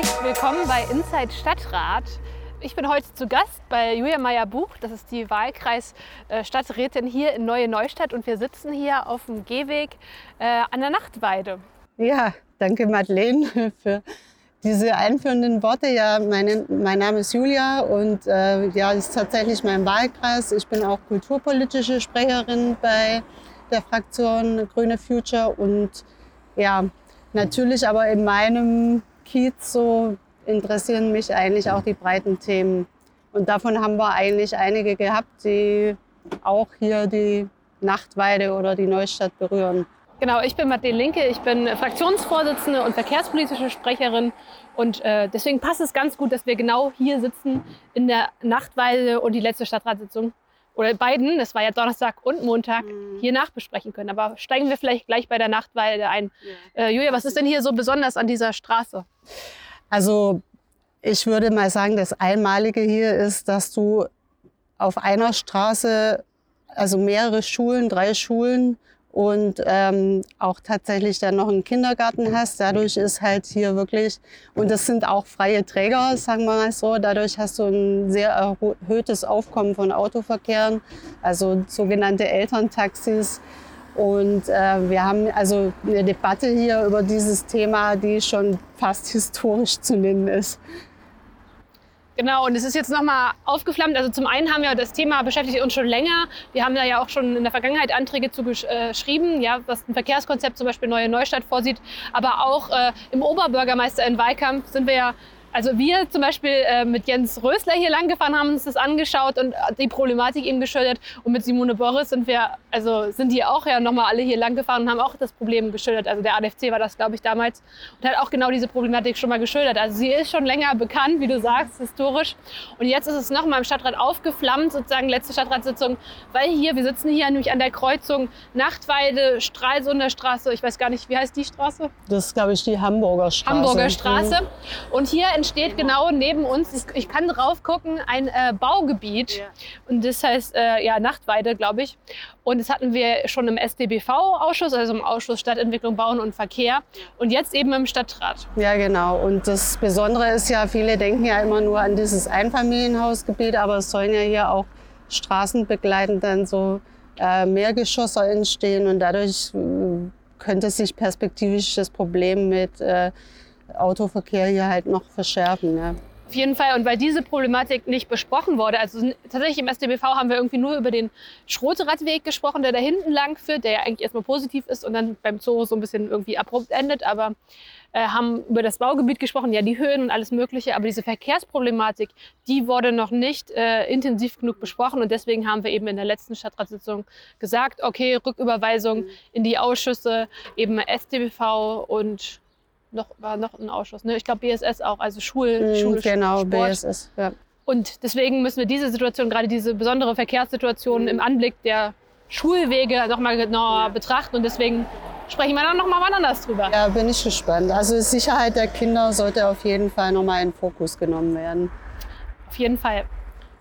Herzlich willkommen bei Inside Stadtrat. Ich bin heute zu Gast bei Julia Meyer-Buch. Das ist die Wahlkreis-Stadträtin hier in Neue Neustadt. Und wir sitzen hier auf dem Gehweg äh, an der Nachtweide. Ja, danke Madeleine für diese einführenden Worte. Ja, meine, mein Name ist Julia und äh, ja, das ist tatsächlich mein Wahlkreis. Ich bin auch kulturpolitische Sprecherin bei der Fraktion Grüne Future und ja, natürlich aber in meinem Kiez so interessieren mich eigentlich auch die breiten Themen. Und davon haben wir eigentlich einige gehabt, die auch hier die Nachtweide oder die Neustadt berühren. Genau, ich bin Madeleine Linke, ich bin Fraktionsvorsitzende und verkehrspolitische Sprecherin und äh, deswegen passt es ganz gut, dass wir genau hier sitzen in der Nachtweide und die letzte Stadtratssitzung oder beiden, das war ja Donnerstag und Montag, mhm. hier nachbesprechen können. Aber steigen wir vielleicht gleich bei der Nachtweide ein. Ja. Äh, Julia, was ist denn hier so besonders an dieser Straße? Also ich würde mal sagen, das Einmalige hier ist, dass du auf einer Straße, also mehrere Schulen, drei Schulen und ähm, auch tatsächlich dann noch einen Kindergarten hast. Dadurch ist halt hier wirklich, und das sind auch freie Träger, sagen wir mal so, dadurch hast du ein sehr erhöhtes Aufkommen von Autoverkehren, also sogenannte Elterntaxis. Und äh, wir haben also eine Debatte hier über dieses Thema, die schon fast historisch zu nennen ist. Genau, und es ist jetzt nochmal aufgeflammt. Also zum einen haben wir das Thema beschäftigt uns schon länger. Wir haben da ja auch schon in der Vergangenheit Anträge zu äh, ja, was ein Verkehrskonzept zum Beispiel Neue Neustadt vorsieht. Aber auch äh, im Oberbürgermeister in Wahlkampf sind wir ja also wir zum Beispiel äh, mit Jens Rösler hier lang gefahren, haben uns das angeschaut und die Problematik eben geschildert. Und mit Simone Boris sind wir, also sind die auch ja nochmal alle hier lang gefahren und haben auch das Problem geschildert. Also der ADFC war das, glaube ich, damals und hat auch genau diese Problematik schon mal geschildert. Also sie ist schon länger bekannt, wie du sagst, historisch. Und jetzt ist es nochmal im Stadtrat aufgeflammt, sozusagen letzte Stadtratssitzung, weil hier, wir sitzen hier nämlich an der Kreuzung Nachtweide, Stralsunder Straße, ich weiß gar nicht, wie heißt die Straße? Das ist, glaube ich, die Hamburger Straße. Hamburger Straße. Und hier entsteht genau neben uns, ich, ich kann drauf gucken, ein äh, Baugebiet. Ja. Und das heißt äh, ja Nachtweide, glaube ich. Und das hatten wir schon im SDBV-Ausschuss, also im Ausschuss Stadtentwicklung, Bauen und Verkehr. Und jetzt eben im Stadtrat. Ja, genau. Und das Besondere ist ja, viele denken ja immer nur an dieses Einfamilienhausgebiet, aber es sollen ja hier auch straßenbegleitend dann so äh, Mehrgeschosse entstehen und dadurch äh, könnte sich perspektivisch das Problem mit äh, Autoverkehr hier halt noch verschärfen. Ja. Auf jeden Fall. Und weil diese Problematik nicht besprochen wurde, also tatsächlich im SDBV haben wir irgendwie nur über den Schroteradweg gesprochen, der da hinten lang führt, der ja eigentlich erstmal positiv ist und dann beim Zoo so ein bisschen irgendwie abrupt endet, aber äh, haben über das Baugebiet gesprochen, ja, die Höhen und alles Mögliche, aber diese Verkehrsproblematik, die wurde noch nicht äh, intensiv genug besprochen und deswegen haben wir eben in der letzten Stadtratssitzung gesagt, okay, Rücküberweisung in die Ausschüsse, eben SDBV und noch, war noch ein Ausschuss. Ne? Ich glaube BSS auch, also Schul, mhm, Schule, Genau, Sport. BSS, ja. Und deswegen müssen wir diese Situation, gerade diese besondere Verkehrssituation im Anblick der Schulwege nochmal genauer betrachten. Und deswegen sprechen wir dann nochmal wann anders drüber. Ja, bin ich gespannt. Also die Sicherheit der Kinder sollte auf jeden Fall nochmal in Fokus genommen werden. Auf jeden Fall.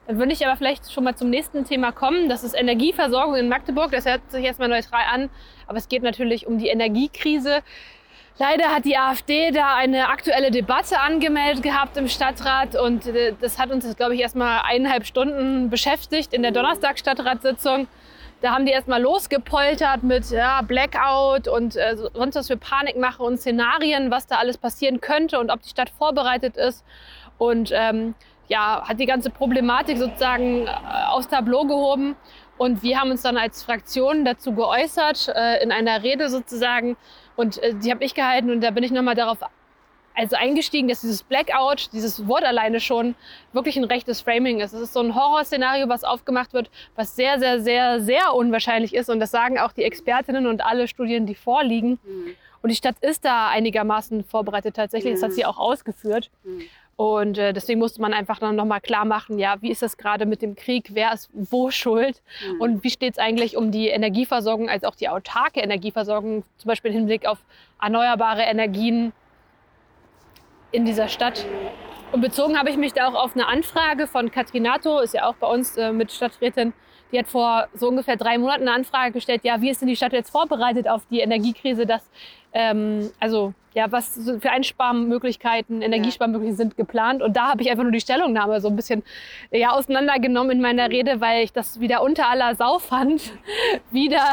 Dann würde ich aber vielleicht schon mal zum nächsten Thema kommen. Das ist Energieversorgung in Magdeburg. Das hört sich erstmal neutral an. Aber es geht natürlich um die Energiekrise. Leider hat die AfD da eine aktuelle Debatte angemeldet gehabt im Stadtrat und äh, das hat uns, glaube ich, erstmal eineinhalb Stunden beschäftigt in der Donnerstag-Stadtratssitzung. Da haben die erstmal losgepoltert mit ja, Blackout und äh, sonst was für Panikmache und Szenarien, was da alles passieren könnte und ob die Stadt vorbereitet ist. Und ähm, ja, hat die ganze Problematik sozusagen äh, aufs Tableau gehoben. Und wir haben uns dann als Fraktion dazu geäußert, äh, in einer Rede sozusagen, und äh, die habe ich gehalten und da bin ich nochmal darauf also eingestiegen, dass dieses Blackout, dieses Wort alleine schon wirklich ein rechtes Framing ist. Es ist so ein Horrorszenario, was aufgemacht wird, was sehr, sehr, sehr, sehr unwahrscheinlich ist. Und das sagen auch die Expertinnen und alle Studien, die vorliegen. Mhm. Und die Stadt ist da einigermaßen vorbereitet tatsächlich. Das hat sie mhm. auch ausgeführt. Mhm. Und äh, deswegen musste man einfach dann nochmal klar machen, ja, wie ist das gerade mit dem Krieg, wer ist wo schuld mhm. und wie steht es eigentlich um die Energieversorgung, als auch die autarke Energieversorgung, zum Beispiel im Hinblick auf erneuerbare Energien in dieser Stadt. Und bezogen habe ich mich da auch auf eine Anfrage von Katrin Nato, ist ja auch bei uns äh, mit Stadträtin, die hat vor so ungefähr drei Monaten eine Anfrage gestellt, ja, wie ist denn die Stadt jetzt vorbereitet auf die Energiekrise, dass, ähm, also ja, was für Einsparmöglichkeiten, Energiesparmöglichkeiten sind geplant. Und da habe ich einfach nur die Stellungnahme so ein bisschen ja, auseinandergenommen in meiner Rede, weil ich das wieder unter aller Sau fand, wieder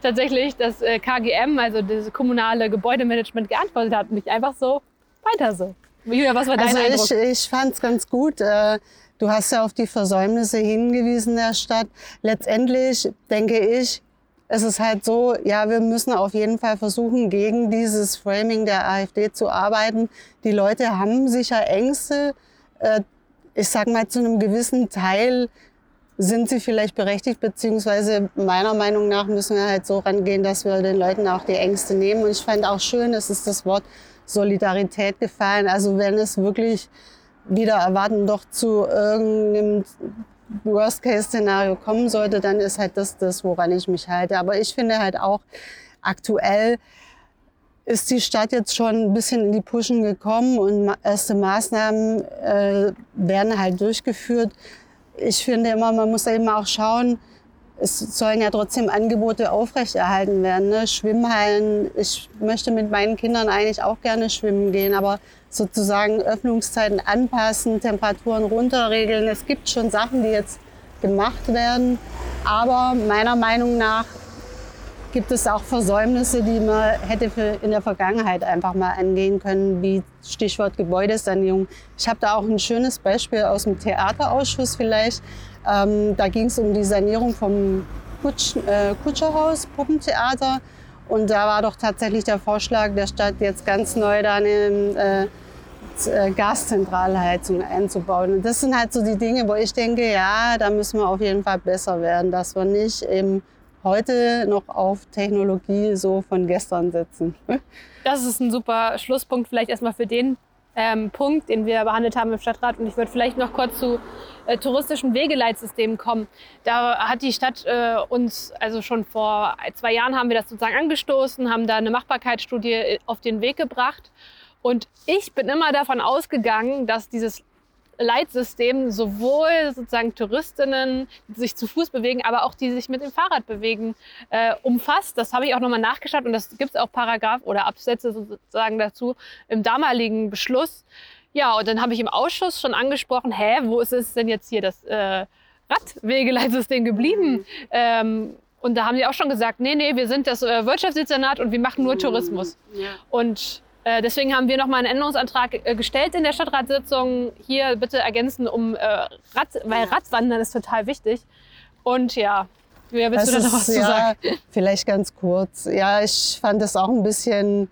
tatsächlich das äh, KGM, also das kommunale Gebäudemanagement, geantwortet hat. Nicht einfach so, weiter so. Julia, was war dein also Eindruck? Ich, ich fand es ganz gut. Äh, du hast ja auf die Versäumnisse hingewiesen der Stadt. Letztendlich denke ich, es ist halt so, ja, wir müssen auf jeden Fall versuchen, gegen dieses Framing der AfD zu arbeiten. Die Leute haben sicher Ängste. Äh, ich sag mal, zu einem gewissen Teil sind sie vielleicht berechtigt, beziehungsweise meiner Meinung nach müssen wir halt so rangehen, dass wir den Leuten auch die Ängste nehmen. Und ich fand auch schön, es ist das Wort Solidarität gefallen. Also wenn es wirklich wieder erwarten doch zu irgendeinem Worst-Case-Szenario kommen sollte, dann ist halt das das, woran ich mich halte. Aber ich finde halt auch aktuell ist die Stadt jetzt schon ein bisschen in die Pushen gekommen und erste Maßnahmen äh, werden halt durchgeführt. Ich finde immer, man muss eben auch schauen, es sollen ja trotzdem Angebote aufrechterhalten werden. Ne? Schwimmhallen, ich möchte mit meinen Kindern eigentlich auch gerne schwimmen gehen, aber sozusagen Öffnungszeiten anpassen, Temperaturen runterregeln. Es gibt schon Sachen, die jetzt gemacht werden, aber meiner Meinung nach gibt es auch Versäumnisse, die man hätte in der Vergangenheit einfach mal angehen können, wie Stichwort Gebäudesanierung. Ich habe da auch ein schönes Beispiel aus dem Theaterausschuss vielleicht. Ähm, da ging es um die Sanierung vom Kutsch, äh, Kutscherhaus, Puppentheater. Und da war doch tatsächlich der Vorschlag der Stadt, jetzt ganz neu da eine äh, Gaszentralheizung einzubauen. Und das sind halt so die Dinge, wo ich denke, ja, da müssen wir auf jeden Fall besser werden, dass wir nicht eben heute noch auf Technologie so von gestern setzen. Das ist ein super Schlusspunkt vielleicht erstmal für den ähm, Punkt, den wir behandelt haben im Stadtrat. Und ich würde vielleicht noch kurz zu äh, touristischen Wegeleitsystemen kommen. Da hat die Stadt äh, uns, also schon vor zwei Jahren haben wir das sozusagen angestoßen, haben da eine Machbarkeitsstudie äh, auf den Weg gebracht. Und ich bin immer davon ausgegangen, dass dieses Leitsystem sowohl sozusagen Touristinnen, die sich zu Fuß bewegen, aber auch die sich mit dem Fahrrad bewegen, äh, umfasst. Das habe ich auch nochmal nachgeschaut und das gibt es auch Paragraph oder Absätze sozusagen dazu im damaligen Beschluss. Ja, und dann habe ich im Ausschuss schon angesprochen, hä, wo ist es denn jetzt hier das äh, Radwegeleitsystem geblieben? Mhm. Ähm, und da haben sie auch schon gesagt, nee, nee, wir sind das äh, Wirtschaftsdezernat und wir machen nur. Tourismus. Ja. Und deswegen haben wir nochmal einen Änderungsantrag äh, gestellt in der Stadtratssitzung. Hier bitte ergänzen um äh, Rad, weil Radwandern ist total wichtig. Und ja, wer willst das du da noch was ist, zu sagen? Ja, vielleicht ganz kurz. Ja, ich fand das auch ein bisschen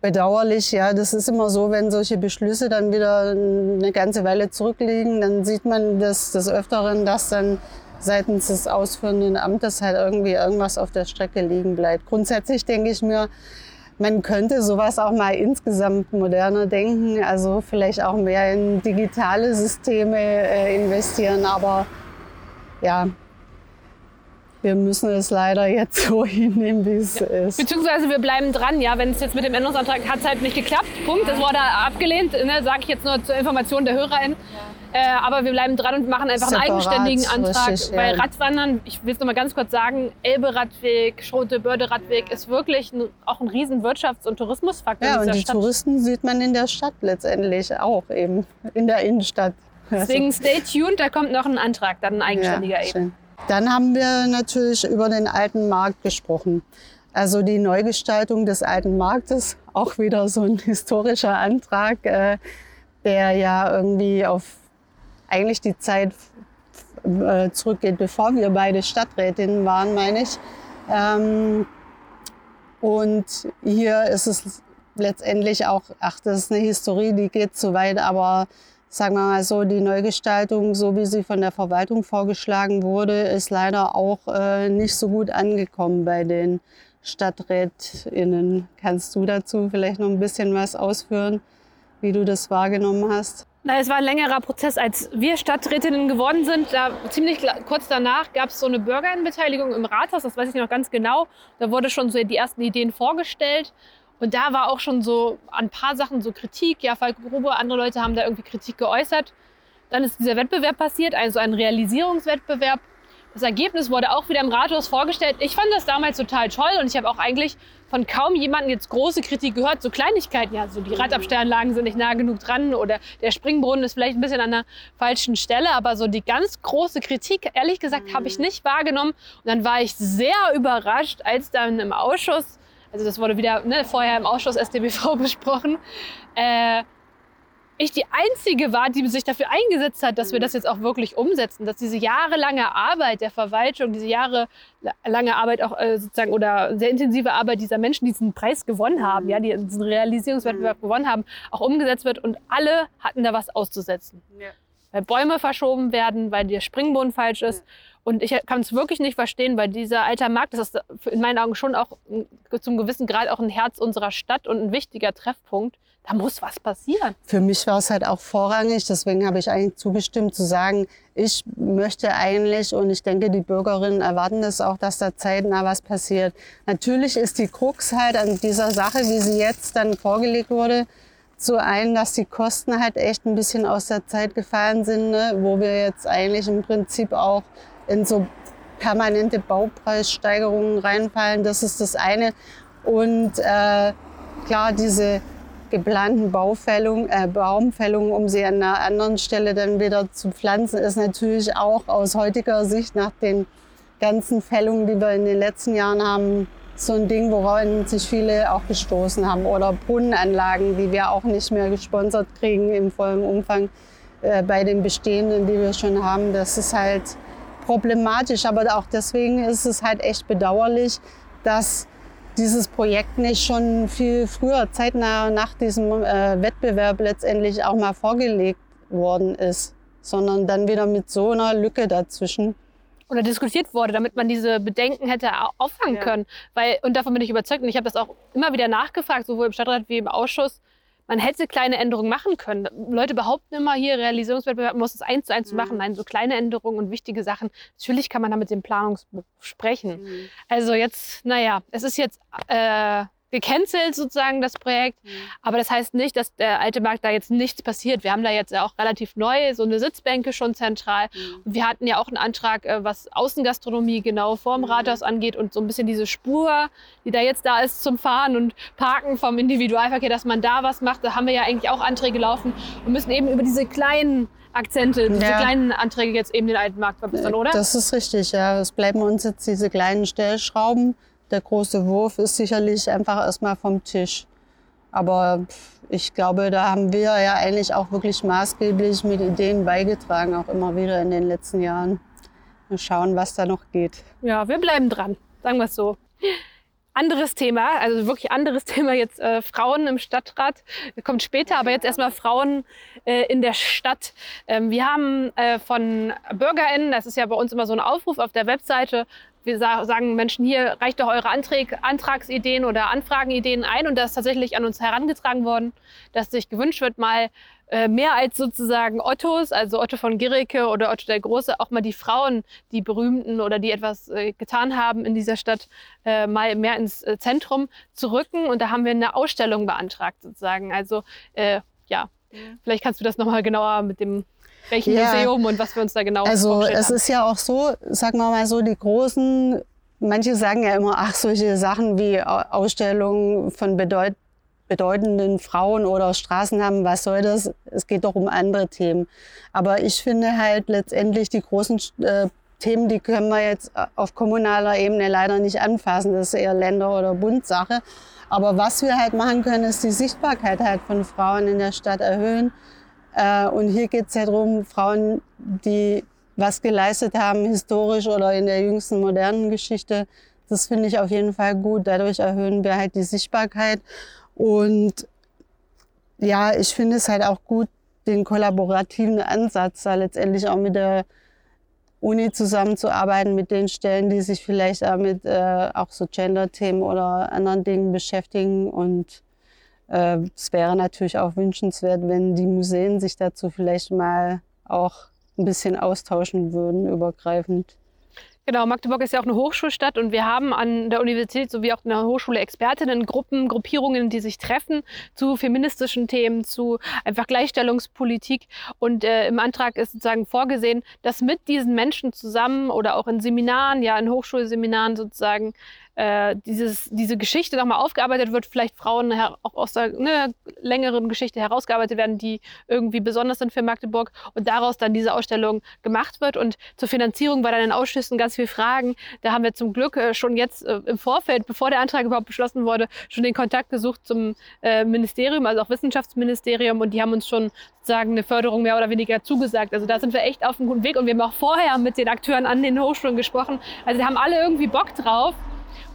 bedauerlich. Ja, das ist immer so, wenn solche Beschlüsse dann wieder eine ganze Weile zurückliegen, dann sieht man das des Öfteren, dass dann seitens des ausführenden Amtes halt irgendwie irgendwas auf der Strecke liegen bleibt. Grundsätzlich denke ich mir, man könnte sowas auch mal insgesamt moderner denken, also vielleicht auch mehr in digitale Systeme äh, investieren. Aber ja, wir müssen es leider jetzt so hinnehmen, wie es ja. ist. Beziehungsweise wir bleiben dran, ja. Wenn es jetzt mit dem Änderungsantrag hat es halt nicht geklappt. Punkt. Das wurde abgelehnt, ne, sage ich jetzt nur zur Information der HörerInnen. Ja. Äh, aber wir bleiben dran und machen einfach Separat, einen eigenständigen Antrag. Richtig, Weil ja. Radwandern, ich will es noch mal ganz kurz sagen, Elbe-Radweg, Schrote-Börde-Radweg ist wirklich ein, auch ein riesen Wirtschafts- und Tourismusfaktor. Ja, und die Stadt. Touristen sieht man in der Stadt letztendlich auch eben, in der Innenstadt. Deswegen stay tuned, da kommt noch ein Antrag, dann ein eigenständiger ja, eben. Dann haben wir natürlich über den alten Markt gesprochen. Also die Neugestaltung des alten Marktes, auch wieder so ein historischer Antrag, äh, der ja irgendwie auf eigentlich die Zeit äh, zurückgeht, bevor wir beide Stadträtinnen waren, meine ich. Ähm, und hier ist es letztendlich auch, ach, das ist eine Historie, die geht zu weit, aber sagen wir mal so, die Neugestaltung, so wie sie von der Verwaltung vorgeschlagen wurde, ist leider auch äh, nicht so gut angekommen bei den StadträtInnen. Kannst du dazu vielleicht noch ein bisschen was ausführen, wie du das wahrgenommen hast? Na, es war ein längerer Prozess. Als wir Stadträtinnen geworden sind, da, ziemlich kurz danach gab es so eine Bürgerinnenbeteiligung im Rathaus, das weiß ich noch ganz genau. Da wurde schon so die ersten Ideen vorgestellt. Und da war auch schon so ein paar Sachen so Kritik. Ja, Falk Gruber, andere Leute haben da irgendwie Kritik geäußert. Dann ist dieser Wettbewerb passiert, also ein Realisierungswettbewerb. Das Ergebnis wurde auch wieder im Rathaus vorgestellt. Ich fand das damals total toll und ich habe auch eigentlich von kaum jemandem jetzt große Kritik gehört. So Kleinigkeiten, ja, so die Radabstellanlagen sind nicht nah genug dran oder der Springbrunnen ist vielleicht ein bisschen an der falschen Stelle. Aber so die ganz große Kritik, ehrlich gesagt, habe ich nicht wahrgenommen. Und dann war ich sehr überrascht, als dann im Ausschuss, also das wurde wieder ne, vorher im Ausschuss StBV besprochen, äh, ich die Einzige war, die sich dafür eingesetzt hat, dass wir das jetzt auch wirklich umsetzen, dass diese jahrelange Arbeit der Verwaltung, diese jahrelange Arbeit auch äh, sozusagen oder sehr intensive Arbeit dieser Menschen, die diesen Preis gewonnen haben, ja, die diesen Realisierungswettbewerb gewonnen haben, auch umgesetzt wird und alle hatten da was auszusetzen. Ja. Weil Bäume verschoben werden, weil der Springboden falsch ist. Ja. Und ich kann es wirklich nicht verstehen, weil dieser alte Markt, das ist in meinen Augen schon auch zum gewissen Grad auch ein Herz unserer Stadt und ein wichtiger Treffpunkt da muss was passieren. Für mich war es halt auch vorrangig, deswegen habe ich eigentlich zugestimmt zu sagen, ich möchte eigentlich und ich denke, die Bürgerinnen erwarten das auch, dass da zeitnah was passiert. Natürlich ist die Krux halt an dieser Sache, wie sie jetzt dann vorgelegt wurde, so ein, dass die Kosten halt echt ein bisschen aus der Zeit gefallen sind, ne? wo wir jetzt eigentlich im Prinzip auch in so permanente Baupreissteigerungen reinfallen. Das ist das eine. Und äh, klar, diese geplanten Baufällung, äh, Baumfällungen, um sie an einer anderen Stelle dann wieder zu pflanzen, ist natürlich auch aus heutiger Sicht nach den ganzen Fällungen, die wir in den letzten Jahren haben, so ein Ding, woran sich viele auch gestoßen haben. Oder Brunnenanlagen, die wir auch nicht mehr gesponsert kriegen im vollen Umfang äh, bei den bestehenden, die wir schon haben. Das ist halt problematisch. Aber auch deswegen ist es halt echt bedauerlich, dass dieses Projekt nicht schon viel früher, zeitnah nach diesem äh, Wettbewerb letztendlich auch mal vorgelegt worden ist, sondern dann wieder mit so einer Lücke dazwischen. Oder diskutiert wurde, damit man diese Bedenken hätte auffangen ja. können. Weil, und davon bin ich überzeugt, und ich habe das auch immer wieder nachgefragt, sowohl im Stadtrat wie im Ausschuss, man hätte kleine Änderungen machen können. Leute behaupten immer hier, Realisierungswettbewerb muss es eins zu eins mhm. machen. Nein, so kleine Änderungen und wichtige Sachen. Natürlich kann man da mit dem Planungsbuch sprechen. Mhm. Also jetzt, naja, es ist jetzt äh, gecancelt sozusagen das Projekt. Mhm. Aber das heißt nicht, dass der alte Markt da jetzt nichts passiert. Wir haben da jetzt auch relativ neu so eine Sitzbänke schon zentral. Mhm. Und wir hatten ja auch einen Antrag, äh, was Außengastronomie genau vorm mhm. Rathaus angeht und so ein bisschen diese Spur, die da jetzt da ist zum Fahren und Parken vom Individualverkehr, dass man da was macht. Da haben wir ja eigentlich auch Anträge laufen und müssen eben über diese kleinen Akzente, diese ja. kleinen Anträge jetzt eben den alten Markt verbessern, oder? Das ist richtig, ja. Es bleiben uns jetzt diese kleinen Stellschrauben der große Wurf ist sicherlich einfach erstmal vom Tisch. Aber ich glaube, da haben wir ja eigentlich auch wirklich maßgeblich mit Ideen beigetragen, auch immer wieder in den letzten Jahren. Mal schauen, was da noch geht. Ja, wir bleiben dran, sagen wir es so. Anderes Thema, also wirklich anderes Thema jetzt äh, Frauen im Stadtrat. Kommt später, aber jetzt erstmal Frauen äh, in der Stadt. Ähm, wir haben äh, von BürgerInnen, das ist ja bei uns immer so ein Aufruf auf der Webseite, wir sagen Menschen hier, reicht doch eure Antrag, Antragsideen oder Anfragenideen ein. Und da ist tatsächlich an uns herangetragen worden, dass sich gewünscht wird, mal äh, mehr als sozusagen Ottos, also Otto von Gericke oder Otto der Große, auch mal die Frauen, die berühmten oder die etwas äh, getan haben in dieser Stadt, äh, mal mehr ins Zentrum zu rücken. Und da haben wir eine Ausstellung beantragt sozusagen. Also ja, vielleicht kannst du das nochmal genauer mit dem welchem ja. Museum und was wir uns da genau Also es ist ja auch so, sagen wir mal so, die großen, manche sagen ja immer, ach, solche Sachen wie Ausstellungen von bedeut bedeutenden Frauen oder Straßennamen, was soll das? Es geht doch um andere Themen. Aber ich finde halt letztendlich die großen äh, Themen, die können wir jetzt auf kommunaler Ebene leider nicht anfassen. Das ist eher Länder- oder Bundsache. Aber was wir halt machen können, ist die Sichtbarkeit halt von Frauen in der Stadt erhöhen. Äh, und hier geht es ja darum, Frauen, die was geleistet haben, historisch oder in der jüngsten modernen Geschichte. Das finde ich auf jeden Fall gut. Dadurch erhöhen wir halt die Sichtbarkeit. Und ja, ich finde es halt auch gut, den kollaborativen Ansatz, da letztendlich auch mit der Uni zusammenzuarbeiten, mit den Stellen, die sich vielleicht auch mit äh, auch so Gender-Themen oder anderen Dingen beschäftigen und äh, es wäre natürlich auch wünschenswert, wenn die Museen sich dazu vielleicht mal auch ein bisschen austauschen würden, übergreifend. Genau, Magdeburg ist ja auch eine Hochschulstadt und wir haben an der Universität sowie auch in der Hochschule Expertinnen, Gruppen, Gruppierungen, die sich treffen zu feministischen Themen, zu einfach Gleichstellungspolitik. Und äh, im Antrag ist sozusagen vorgesehen, dass mit diesen Menschen zusammen oder auch in Seminaren, ja in Hochschulseminaren sozusagen äh, dieses, diese Geschichte nochmal aufgearbeitet wird, vielleicht Frauen auch aus der ne, längeren Geschichte herausgearbeitet werden, die irgendwie besonders sind für Magdeburg und daraus dann diese Ausstellung gemacht wird. Und zur Finanzierung bei deinen Ausschüssen ganz viele Fragen. Da haben wir zum Glück äh, schon jetzt äh, im Vorfeld, bevor der Antrag überhaupt beschlossen wurde, schon den Kontakt gesucht zum äh, Ministerium, also auch Wissenschaftsministerium und die haben uns schon sozusagen eine Förderung mehr oder weniger zugesagt. Also da sind wir echt auf einem guten Weg und wir haben auch vorher mit den Akteuren an den Hochschulen gesprochen. Also haben alle irgendwie Bock drauf.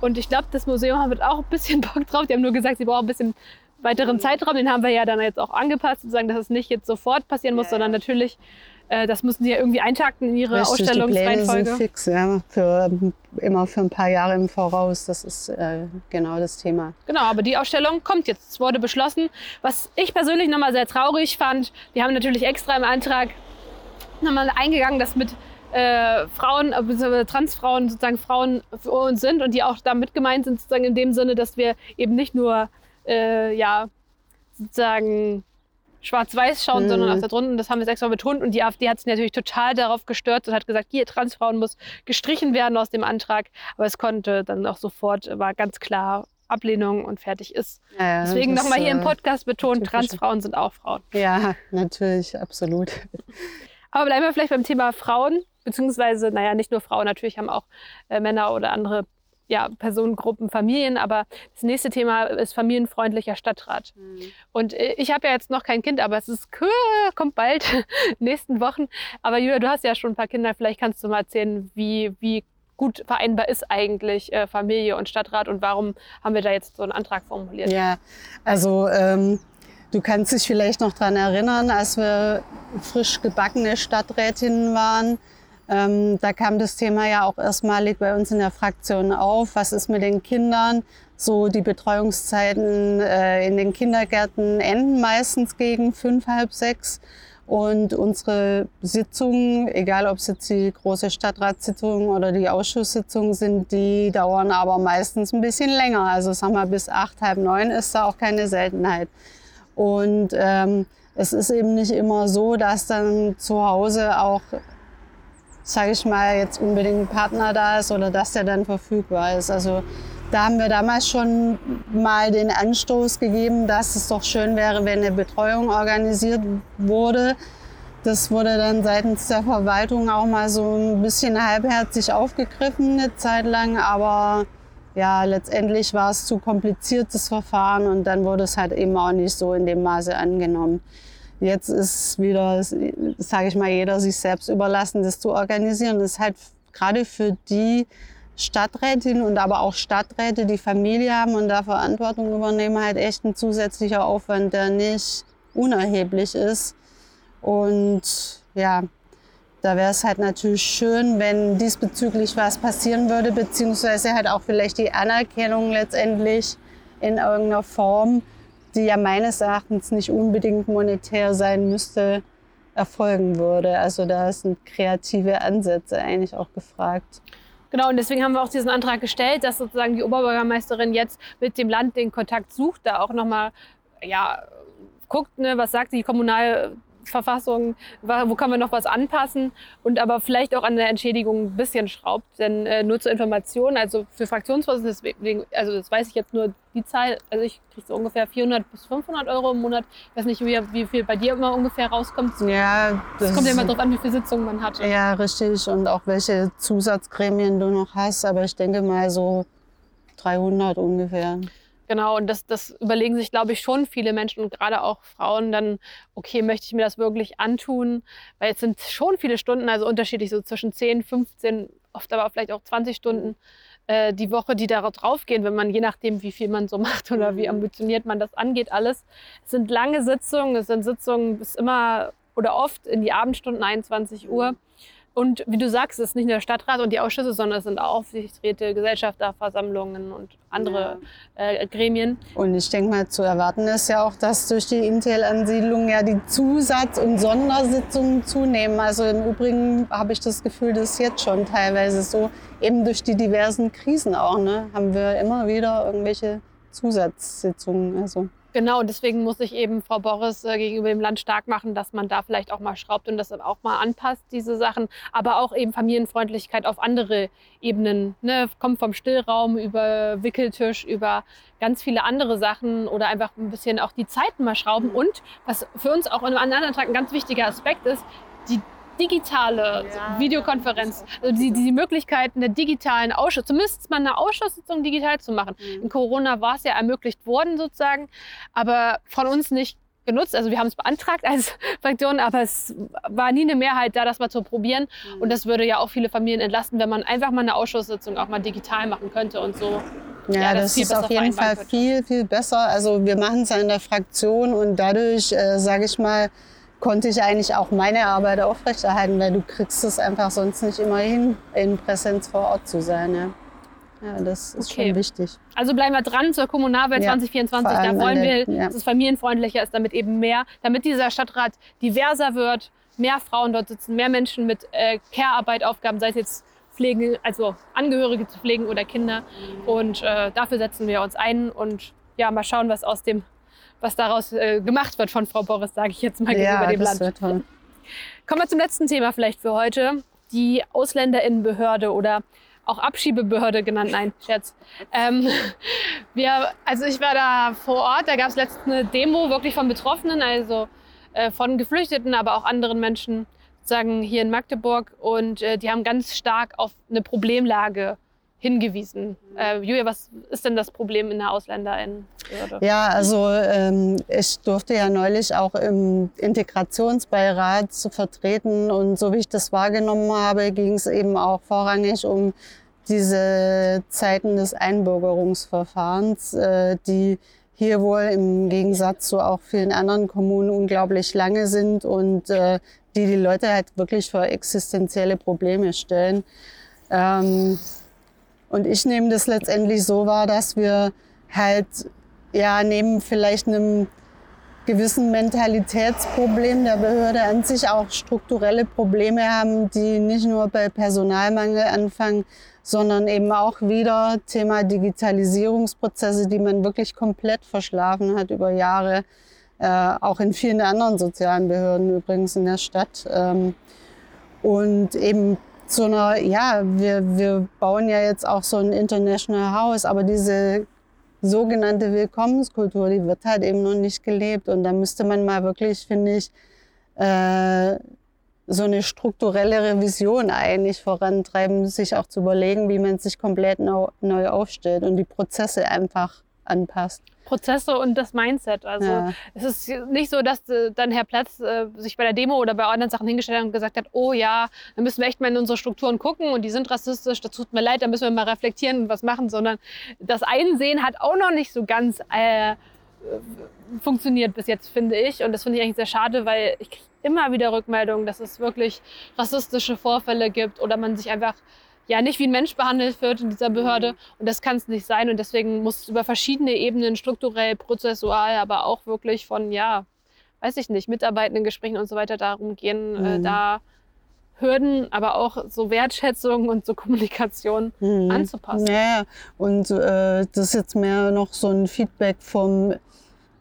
Und ich glaube, das Museum wird auch ein bisschen Bock drauf. Die haben nur gesagt, sie brauchen ein bisschen weiteren Zeitraum. Den haben wir ja dann jetzt auch angepasst, sozusagen, dass es nicht jetzt sofort passieren muss, ja, sondern natürlich, äh, das müssen sie ja irgendwie eintakten in ihre Richtig, Ausstellungsreihenfolge. Die Pläne sind fix, ja, für, immer für ein paar Jahre im Voraus. Das ist äh, genau das Thema. Genau, aber die Ausstellung kommt jetzt. Es wurde beschlossen. Was ich persönlich nochmal sehr traurig fand, wir haben natürlich extra im Antrag nochmal eingegangen, dass mit äh, Frauen, äh, Transfrauen sozusagen Frauen für uns sind und die auch damit gemeint sind, sozusagen in dem Sinne, dass wir eben nicht nur äh, ja, sozusagen schwarz-weiß schauen, mhm. sondern auch da drunten, das haben wir extra betont. Und die AfD hat sich natürlich total darauf gestört und hat gesagt, hier, Transfrauen muss gestrichen werden aus dem Antrag. Aber es konnte dann auch sofort, war ganz klar Ablehnung und fertig ist. Ja, ja, Deswegen nochmal hier im äh, Podcast betont, Transfrauen sind auch Frauen. Ja, natürlich, absolut. Aber bleiben wir vielleicht beim Thema Frauen beziehungsweise, naja, nicht nur Frauen, natürlich haben auch äh, Männer oder andere ja, Personengruppen, Familien, aber das nächste Thema ist familienfreundlicher Stadtrat. Mhm. Und äh, ich habe ja jetzt noch kein Kind, aber es ist kommt bald, nächsten Wochen. Aber Julia, du hast ja schon ein paar Kinder, vielleicht kannst du mal erzählen, wie, wie gut vereinbar ist eigentlich äh, Familie und Stadtrat und warum haben wir da jetzt so einen Antrag formuliert? Ja, also ähm, Du kannst dich vielleicht noch daran erinnern, als wir frisch gebackene Stadträtinnen waren, ähm, da kam das Thema ja auch erstmalig bei uns in der Fraktion auf. Was ist mit den Kindern? So die Betreuungszeiten äh, in den Kindergärten enden meistens gegen fünf, halb sechs. Und unsere Sitzungen, egal ob es jetzt die große Stadtratssitzung oder die Ausschusssitzungen sind, die dauern aber meistens ein bisschen länger. Also sagen wir bis acht, halb neun ist da auch keine Seltenheit. Und ähm, es ist eben nicht immer so, dass dann zu Hause auch sage ich mal, jetzt unbedingt ein Partner da ist oder dass der dann verfügbar ist. Also da haben wir damals schon mal den Anstoß gegeben, dass es doch schön wäre, wenn eine Betreuung organisiert wurde. Das wurde dann seitens der Verwaltung auch mal so ein bisschen halbherzig aufgegriffen eine Zeit lang, aber ja, letztendlich war es zu kompliziertes Verfahren und dann wurde es halt eben auch nicht so in dem Maße angenommen. Jetzt ist wieder, sage ich mal, jeder sich selbst überlassen, das zu organisieren. Das ist halt gerade für die Stadträtinnen und aber auch Stadträte, die Familie haben und da Verantwortung übernehmen, halt echt ein zusätzlicher Aufwand, der nicht unerheblich ist. Und ja, da wäre es halt natürlich schön, wenn diesbezüglich was passieren würde, beziehungsweise halt auch vielleicht die Anerkennung letztendlich in irgendeiner Form die ja meines Erachtens nicht unbedingt monetär sein müsste, erfolgen würde. Also da sind kreative Ansätze eigentlich auch gefragt. Genau, und deswegen haben wir auch diesen Antrag gestellt, dass sozusagen die Oberbürgermeisterin jetzt mit dem Land den Kontakt sucht, da auch nochmal ja, guckt, ne, was sagt die Kommunal Verfassung, wo kann man noch was anpassen und aber vielleicht auch an der Entschädigung ein bisschen schraubt. Denn äh, nur zur Information, also für Fraktionsvorsitzende, also das weiß ich jetzt nur die Zahl, also ich kriege so ungefähr 400 bis 500 Euro im Monat. Ich weiß nicht, wie, wie viel bei dir immer ungefähr rauskommt. Ja, das, das kommt ja immer darauf an, wie viele Sitzungen man hat. Ja, richtig und auch welche Zusatzgremien du noch hast. Aber ich denke mal so 300 ungefähr. Genau, und das, das überlegen sich, glaube ich, schon viele Menschen und gerade auch Frauen dann, okay, möchte ich mir das wirklich antun? Weil es sind schon viele Stunden, also unterschiedlich so zwischen 10, 15, oft aber vielleicht auch 20 Stunden äh, die Woche, die darauf draufgehen, wenn man, je nachdem, wie viel man so macht oder wie mhm. ambitioniert man das angeht, alles. Es sind lange Sitzungen, es sind Sitzungen bis immer oder oft in die Abendstunden, 21 Uhr. Und wie du sagst, es ist nicht nur der Stadtrat und die Ausschüsse, sondern es sind auch Aufsichtsräte, Gesellschafterversammlungen und andere ja. äh, Gremien. Und ich denke mal, zu erwarten ist ja auch, dass durch die Intel-Ansiedlung ja die Zusatz- und Sondersitzungen zunehmen. Also im Übrigen habe ich das Gefühl, das ist jetzt schon teilweise so, eben durch die diversen Krisen auch, ne, haben wir immer wieder irgendwelche Zusatzsitzungen. Also. Genau, deswegen muss ich eben Frau Boris äh, gegenüber dem Land stark machen, dass man da vielleicht auch mal schraubt und das auch mal anpasst, diese Sachen. Aber auch eben Familienfreundlichkeit auf andere Ebenen. Ne? Kommt vom Stillraum über Wickeltisch, über ganz viele andere Sachen oder einfach ein bisschen auch die Zeiten mal schrauben. Und was für uns auch einem anderen Tag ein ganz wichtiger Aspekt ist, die digitale ja, Videokonferenz, also die, die Möglichkeiten der digitalen Ausschuss, zumindest mal eine Ausschusssitzung digital zu machen. Mhm. In Corona war es ja ermöglicht worden sozusagen, aber von uns nicht genutzt. Also wir haben es beantragt als Fraktion, aber es war nie eine Mehrheit da, das mal zu probieren. Mhm. Und das würde ja auch viele Familien entlasten, wenn man einfach mal eine Ausschusssitzung auch mal digital machen könnte und so. Ja, ja das, das ist auf jeden Fall viel, viel besser. Also wir machen es ja in der Fraktion und dadurch, äh, sage ich mal, konnte ich eigentlich auch meine Arbeit aufrechterhalten, weil du kriegst es einfach sonst nicht immer hin, in Präsenz vor Ort zu sein. Ja. Ja, das ist okay. schon wichtig. Also bleiben wir dran zur Kommunalwahl ja, 2024. Da wollen wir, ja. dass es familienfreundlicher ist, damit eben mehr, damit dieser Stadtrat diverser wird, mehr Frauen dort sitzen, mehr Menschen mit äh, Care-Arbeit, Aufgaben, sei es jetzt Pflegen, also Angehörige zu pflegen oder Kinder. Und äh, dafür setzen wir uns ein und ja, mal schauen, was aus dem was daraus äh, gemacht wird von Frau Boris, sage ich jetzt mal gegenüber ja, dem das Land. Toll. Kommen wir zum letzten Thema vielleicht für heute. Die Ausländerinnenbehörde oder auch Abschiebebehörde genannt. Nein, Scherz. Ähm, wir, also ich war da vor Ort, da gab es letztens eine Demo wirklich von Betroffenen, also äh, von Geflüchteten, aber auch anderen Menschen sozusagen hier in Magdeburg. Und äh, die haben ganz stark auf eine Problemlage hingewiesen. Äh, Julia, was ist denn das Problem in der Ausländerinnenbehörde? Ja, also ähm, ich durfte ja neulich auch im Integrationsbeirat zu vertreten und so wie ich das wahrgenommen habe, ging es eben auch vorrangig um diese Zeiten des Einbürgerungsverfahrens, äh, die hier wohl im Gegensatz zu auch vielen anderen Kommunen unglaublich lange sind und äh, die die Leute halt wirklich vor existenzielle Probleme stellen. Ähm, und ich nehme das letztendlich so wahr, dass wir halt ja neben vielleicht einem gewissen Mentalitätsproblem der Behörde an sich auch strukturelle Probleme haben, die nicht nur bei Personalmangel anfangen, sondern eben auch wieder Thema Digitalisierungsprozesse, die man wirklich komplett verschlafen hat über Jahre, äh, auch in vielen anderen sozialen Behörden übrigens in der Stadt. Ähm, und eben so einer, ja, wir, wir bauen ja jetzt auch so ein International House, aber diese sogenannte Willkommenskultur, die wird halt eben noch nicht gelebt. Und da müsste man mal wirklich, finde ich, äh, so eine strukturelle Revision eigentlich vorantreiben, sich auch zu überlegen, wie man sich komplett neu aufstellt und die Prozesse einfach anpasst. Prozesse und das Mindset. Also ja. es ist nicht so, dass äh, dann Herr Platz äh, sich bei der Demo oder bei anderen Sachen hingestellt hat und gesagt hat, oh ja, dann müssen wir echt mal in unsere Strukturen gucken und die sind rassistisch, das tut mir leid, da müssen wir mal reflektieren und was machen, sondern das Einsehen hat auch noch nicht so ganz äh, funktioniert bis jetzt, finde ich. Und das finde ich eigentlich sehr schade, weil ich kriege immer wieder Rückmeldungen, dass es wirklich rassistische Vorfälle gibt oder man sich einfach ja nicht wie ein Mensch behandelt wird in dieser Behörde. Und das kann es nicht sein. Und deswegen muss es über verschiedene Ebenen, strukturell, prozessual, aber auch wirklich von, ja, weiß ich nicht, Mitarbeitenden Gesprächen und so weiter darum gehen, äh, mhm. äh, da Hürden, aber auch so Wertschätzung und so Kommunikation mhm. anzupassen. Ja, und äh, das ist jetzt mehr noch so ein Feedback vom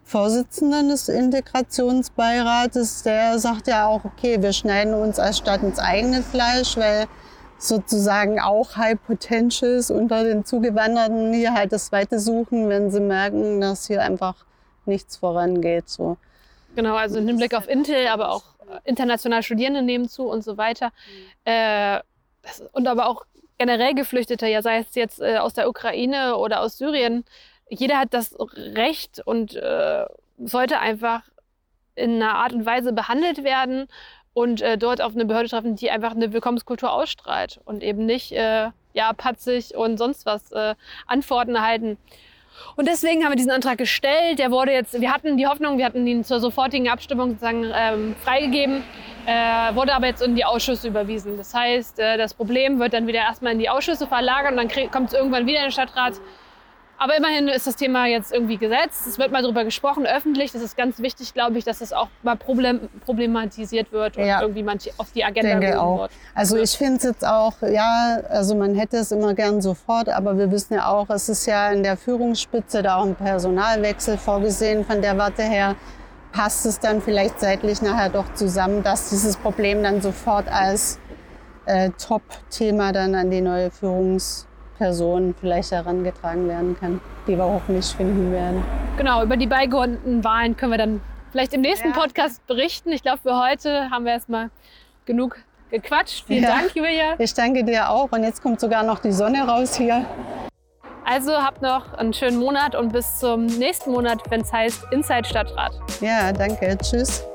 Vorsitzenden des Integrationsbeirates, der sagt ja auch, okay, wir schneiden uns als Stadt ins eigene Fleisch, weil sozusagen auch High Potentials unter den Zugewanderten hier halt das Weite suchen, wenn sie merken, dass hier einfach nichts vorangeht. So. Genau, also im Hinblick auf Intel, aber auch international Studierende nehmen zu und so weiter. Mhm. Äh, das, und aber auch generell Geflüchtete, ja sei es jetzt äh, aus der Ukraine oder aus Syrien, jeder hat das Recht und äh, sollte einfach in einer Art und Weise behandelt werden und äh, dort auf eine Behörde treffen, die einfach eine Willkommenskultur ausstrahlt und eben nicht äh, ja patzig und sonst was äh, Antworten erhalten. Und deswegen haben wir diesen Antrag gestellt. Der wurde jetzt, wir hatten die Hoffnung, wir hatten ihn zur sofortigen Abstimmung sozusagen ähm, freigegeben. Äh, wurde aber jetzt in die Ausschüsse überwiesen. Das heißt, äh, das Problem wird dann wieder erstmal in die Ausschüsse verlagert und dann kommt es irgendwann wieder in den Stadtrat. Aber immerhin ist das Thema jetzt irgendwie gesetzt. Es wird mal darüber gesprochen, öffentlich. Das ist ganz wichtig, glaube ich, dass es auch mal problem problematisiert wird und ja, irgendwie manche auf die Agenda denke auch. wird. Also ich finde es jetzt auch, ja, also man hätte es immer gern sofort, aber wir wissen ja auch, es ist ja in der Führungsspitze da auch ein Personalwechsel vorgesehen. Von der Warte her passt es dann vielleicht seitlich nachher doch zusammen, dass dieses Problem dann sofort als äh, Top-Thema dann an die neue Führungsspitze Person vielleicht herangetragen werden kann, die wir hoffentlich finden werden. Genau, über die beigeordneten Wahlen können wir dann vielleicht im nächsten ja. Podcast berichten. Ich glaube, für heute haben wir erstmal genug gequatscht. Vielen ja. Dank, Julia. Ich danke dir auch. Und jetzt kommt sogar noch die Sonne raus hier. Also habt noch einen schönen Monat und bis zum nächsten Monat, wenn es heißt Inside Stadtrat. Ja, danke. Tschüss.